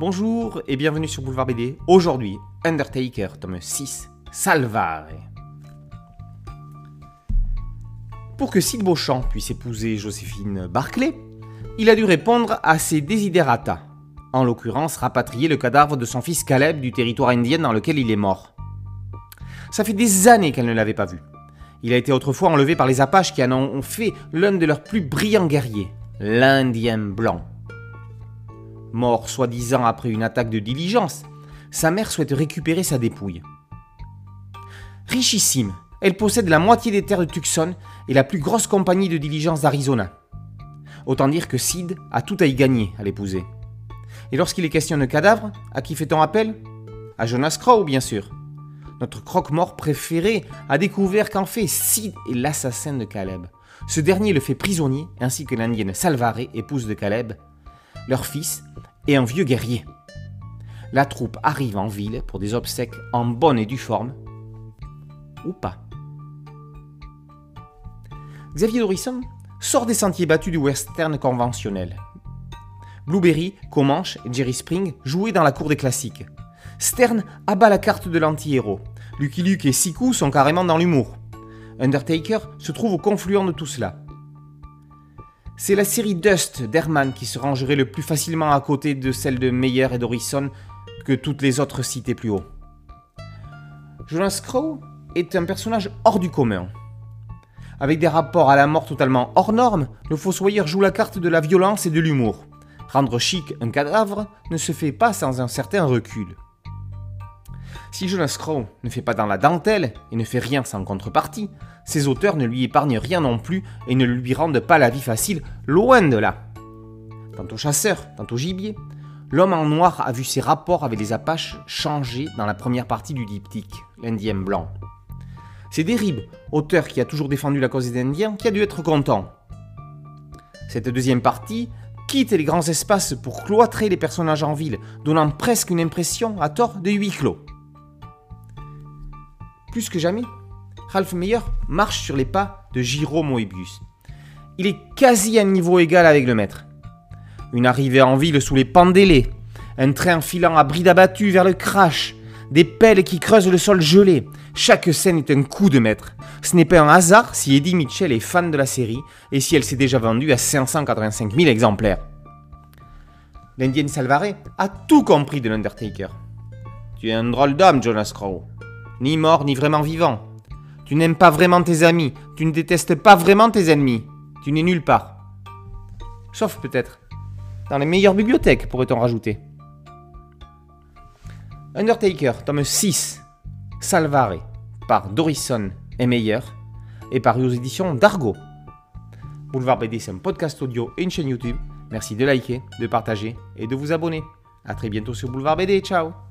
Bonjour et bienvenue sur Boulevard BD. Aujourd'hui, Undertaker, tome 6, Salvare. Pour que Sid Beauchamp puisse épouser Joséphine Barclay, il a dû répondre à ses desiderata, en l'occurrence rapatrier le cadavre de son fils Caleb du territoire indien dans lequel il est mort. Ça fait des années qu'elle ne l'avait pas vu. Il a été autrefois enlevé par les Apaches qui en ont fait l'un de leurs plus brillants guerriers, l'Indien blanc. Mort soi-disant après une attaque de diligence, sa mère souhaite récupérer sa dépouille. Richissime, elle possède la moitié des terres de Tucson et la plus grosse compagnie de diligence d'Arizona. Autant dire que Sid a tout à y gagner à l'épouser. Et lorsqu'il est question de cadavre, à qui fait-on appel? À Jonas Crow, bien sûr. Notre croque-mort préféré a découvert qu'en fait Sid est l'assassin de Caleb. Ce dernier le fait prisonnier, ainsi que l'indienne Salvare, épouse de Caleb, leur fils, et un vieux guerrier. La troupe arrive en ville pour des obsèques en bonne et due forme, ou pas. Xavier Dorisson sort des sentiers battus du western conventionnel. Blueberry, Comanche et Jerry Spring jouaient dans la cour des classiques. Stern abat la carte de l'anti-héros. Lucky Luke et Siku sont carrément dans l'humour. Undertaker se trouve au confluent de tout cela. C'est la série Dust d'Herman qui se rangerait le plus facilement à côté de celle de Meyer et d'Orison que toutes les autres citées plus haut. Jonas Crow est un personnage hors du commun. Avec des rapports à la mort totalement hors normes, le fossoyeur joue la carte de la violence et de l'humour. Rendre chic un cadavre ne se fait pas sans un certain recul. Si Jonas Crow ne fait pas dans la dentelle et ne fait rien sans contrepartie, ses auteurs ne lui épargnent rien non plus et ne lui rendent pas la vie facile, loin de là. Tantôt chasseur, tantôt gibier, l'homme en noir a vu ses rapports avec les Apaches changer dans la première partie du diptyque, l'Indien blanc. C'est Derib, auteur qui a toujours défendu la cause des Indiens, qui a dû être content. Cette deuxième partie quitte les grands espaces pour cloîtrer les personnages en ville, donnant presque une impression, à tort, de huis clos. Plus que jamais, Ralph Meyer marche sur les pas de Giro Moebius. Il est quasi à niveau égal avec le maître. Une arrivée en ville sous les pendélés, un train filant à bride abattue vers le crash, des pelles qui creusent le sol gelé. Chaque scène est un coup de maître. Ce n'est pas un hasard si Eddie Mitchell est fan de la série et si elle s'est déjà vendue à 585 000 exemplaires. L'Indienne Salvare a tout compris de l'Undertaker. Tu es un drôle d'homme, Jonas Crow ni mort ni vraiment vivant. Tu n'aimes pas vraiment tes amis, tu ne détestes pas vraiment tes ennemis, tu n'es nulle part. Sauf peut-être dans les meilleures bibliothèques, pourrait-on rajouter. Undertaker, tome 6, Salvare, par Dorison et Meyer, et par aux éditions d'Argo. Boulevard BD, c'est un podcast audio et une chaîne YouTube. Merci de liker, de partager et de vous abonner. A très bientôt sur Boulevard BD, ciao